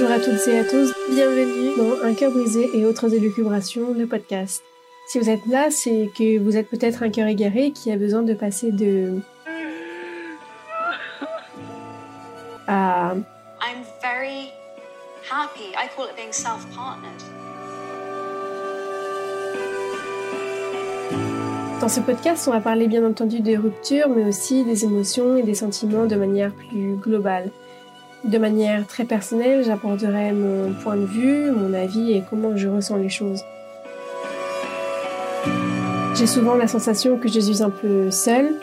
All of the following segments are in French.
Bonjour à toutes et à tous, bienvenue dans Un cœur brisé et autres élucubrations, le podcast. Si vous êtes là, c'est que vous êtes peut-être un cœur égaré qui a besoin de passer de... à... I'm very happy. I call it being self-partnered. Dans ce podcast, on va parler bien entendu des ruptures, mais aussi des émotions et des sentiments de manière plus globale. De manière très personnelle, j'apporterai mon point de vue, mon avis et comment je ressens les choses. J'ai souvent la sensation que je suis un peu seule,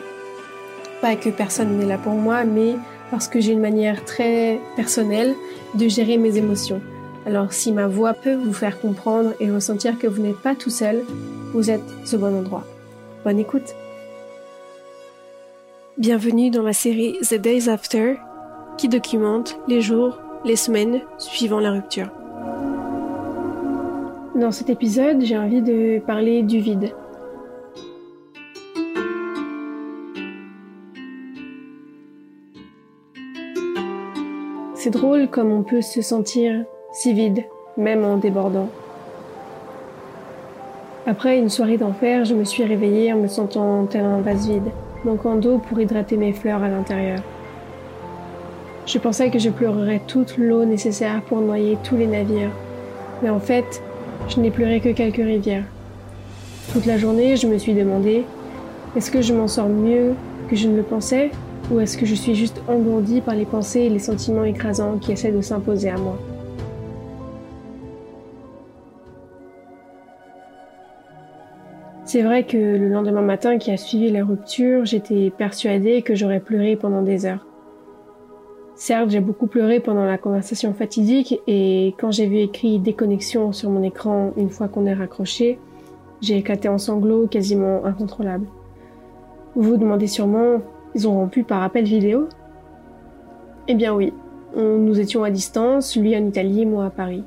pas que personne n'est là pour moi, mais parce que j'ai une manière très personnelle de gérer mes émotions. Alors si ma voix peut vous faire comprendre et ressentir que vous n'êtes pas tout seul, vous êtes au bon endroit. Bonne écoute. Bienvenue dans la série The Days After qui documente les jours, les semaines suivant la rupture. Dans cet épisode, j'ai envie de parler du vide. C'est drôle comme on peut se sentir si vide, même en débordant. Après une soirée d'enfer, je me suis réveillée en me sentant tel un vase vide, manquant d'eau pour hydrater mes fleurs à l'intérieur. Je pensais que je pleurerais toute l'eau nécessaire pour noyer tous les navires. Mais en fait, je n'ai pleuré que quelques rivières. Toute la journée, je me suis demandé, est-ce que je m'en sors mieux que je ne le pensais ou est-ce que je suis juste engourdie par les pensées et les sentiments écrasants qui essaient de s'imposer à moi? C'est vrai que le lendemain matin qui a suivi la rupture, j'étais persuadée que j'aurais pleuré pendant des heures. Certes, j'ai beaucoup pleuré pendant la conversation fatidique et quand j'ai vu écrit déconnexion sur mon écran une fois qu'on est raccroché, j'ai éclaté en sanglots quasiment incontrôlables. Vous vous demandez sûrement, ils ont rompu par appel vidéo? Eh bien oui, nous étions à distance, lui en Italie, moi à Paris.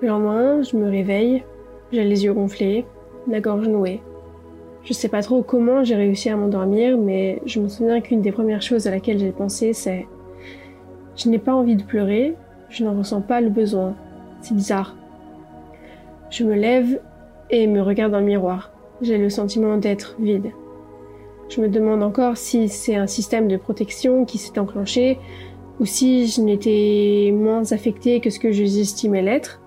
Le lendemain, je me réveille, j'ai les yeux gonflés, la gorge nouée. Je sais pas trop comment j'ai réussi à m'endormir, mais je me souviens qu'une des premières choses à laquelle j'ai pensé, c'est je n'ai pas envie de pleurer, je n'en ressens pas le besoin. C'est bizarre. Je me lève et me regarde dans le miroir. J'ai le sentiment d'être vide. Je me demande encore si c'est un système de protection qui s'est enclenché ou si je n'étais moins affectée que ce que j'estimais l'être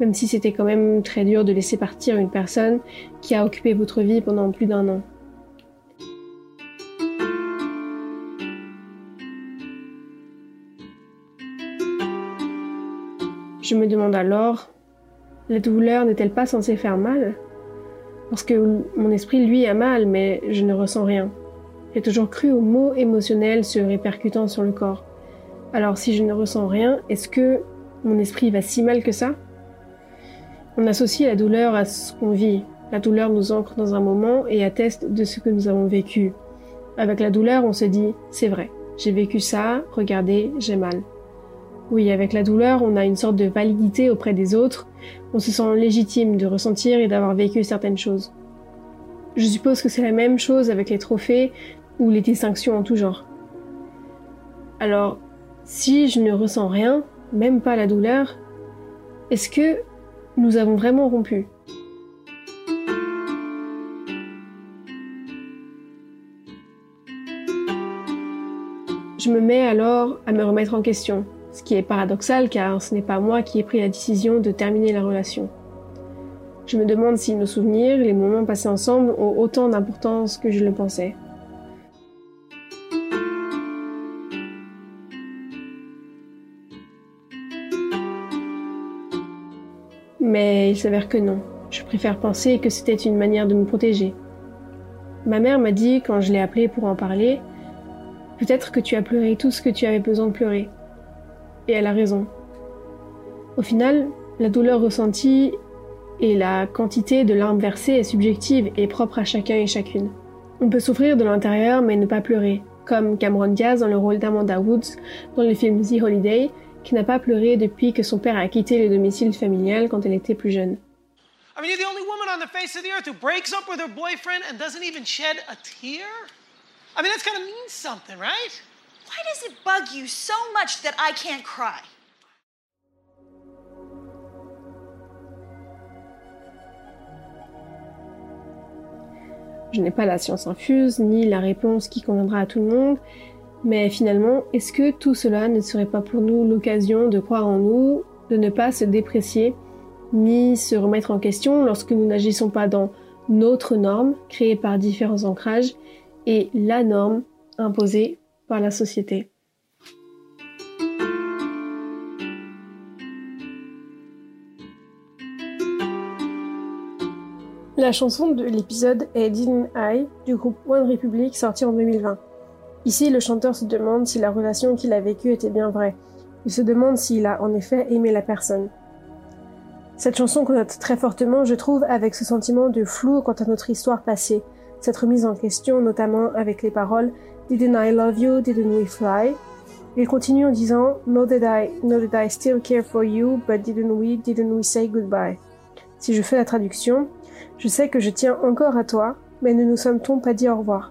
même si c'était quand même très dur de laisser partir une personne qui a occupé votre vie pendant plus d'un an. Je me demande alors, la douleur n'est-elle pas censée faire mal? Parce que mon esprit, lui, a mal, mais je ne ressens rien. J'ai toujours cru aux mots émotionnels se répercutant sur le corps. Alors si je ne ressens rien, est-ce que mon esprit va si mal que ça? On associe la douleur à ce qu'on vit. La douleur nous ancre dans un moment et atteste de ce que nous avons vécu. Avec la douleur, on se dit, c'est vrai, j'ai vécu ça, regardez, j'ai mal. Oui, avec la douleur, on a une sorte de validité auprès des autres, on se sent légitime de ressentir et d'avoir vécu certaines choses. Je suppose que c'est la même chose avec les trophées ou les distinctions en tout genre. Alors, si je ne ressens rien, même pas la douleur, est-ce que nous avons vraiment rompu. Je me mets alors à me remettre en question, ce qui est paradoxal car ce n'est pas moi qui ai pris la décision de terminer la relation. Je me demande si nos souvenirs, les moments passés ensemble ont autant d'importance que je le pensais. Mais il s'avère que non. Je préfère penser que c'était une manière de me protéger. Ma mère m'a dit quand je l'ai appelée pour en parler, peut-être que tu as pleuré tout ce que tu avais besoin de pleurer. Et elle a raison. Au final, la douleur ressentie et la quantité de larmes versées est subjective et propre à chacun et chacune. On peut souffrir de l'intérieur mais ne pas pleurer, comme Cameron Diaz dans le rôle d'Amanda Woods dans le film The Holiday, qui n'a pas pleuré depuis que son père a quitté le domicile familial quand elle était plus jeune. I mean, you're the only woman on the face of the earth who breaks up with her boyfriend and doesn't even shed a tear? I mean, that's gotta mean something, right? Why does it bug you so much that I can't cry? Je n'ai pas la science infuse, ni la réponse qui conviendra à tout le monde, mais finalement, est-ce que tout cela ne serait pas pour nous l'occasion de croire en nous, de ne pas se déprécier, ni se remettre en question lorsque nous n'agissons pas dans notre norme, créée par différents ancrages, et la norme imposée par la société? La chanson de l'épisode est Didn't I du groupe One Republic sorti en 2020. Ici, le chanteur se demande si la relation qu'il a vécue était bien vraie. Il se demande s'il a en effet aimé la personne. Cette chanson connote très fortement, je trouve, avec ce sentiment de flou quant à notre histoire passée, cette remise en question notamment avec les paroles Didn't I love you, didn't we fly? Il continue en disant Know that I, know that I still care for you, but didn't we, didn't we say goodbye? Si je fais la traduction, je sais que je tiens encore à toi, mais ne nous sommes-t-on pas dit au revoir?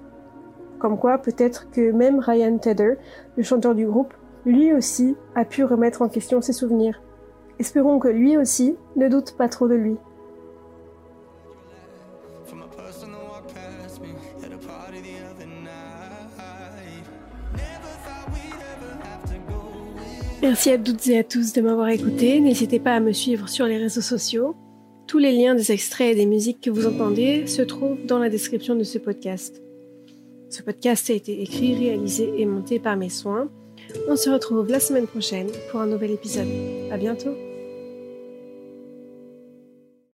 Comme quoi, peut-être que même Ryan Tedder, le chanteur du groupe, lui aussi a pu remettre en question ses souvenirs. Espérons que lui aussi ne doute pas trop de lui. Merci à toutes et à tous de m'avoir écouté. N'hésitez pas à me suivre sur les réseaux sociaux. Tous les liens des extraits et des musiques que vous entendez se trouvent dans la description de ce podcast. Ce podcast a été écrit, réalisé et monté par mes soins. On se retrouve la semaine prochaine pour un nouvel épisode. À bientôt!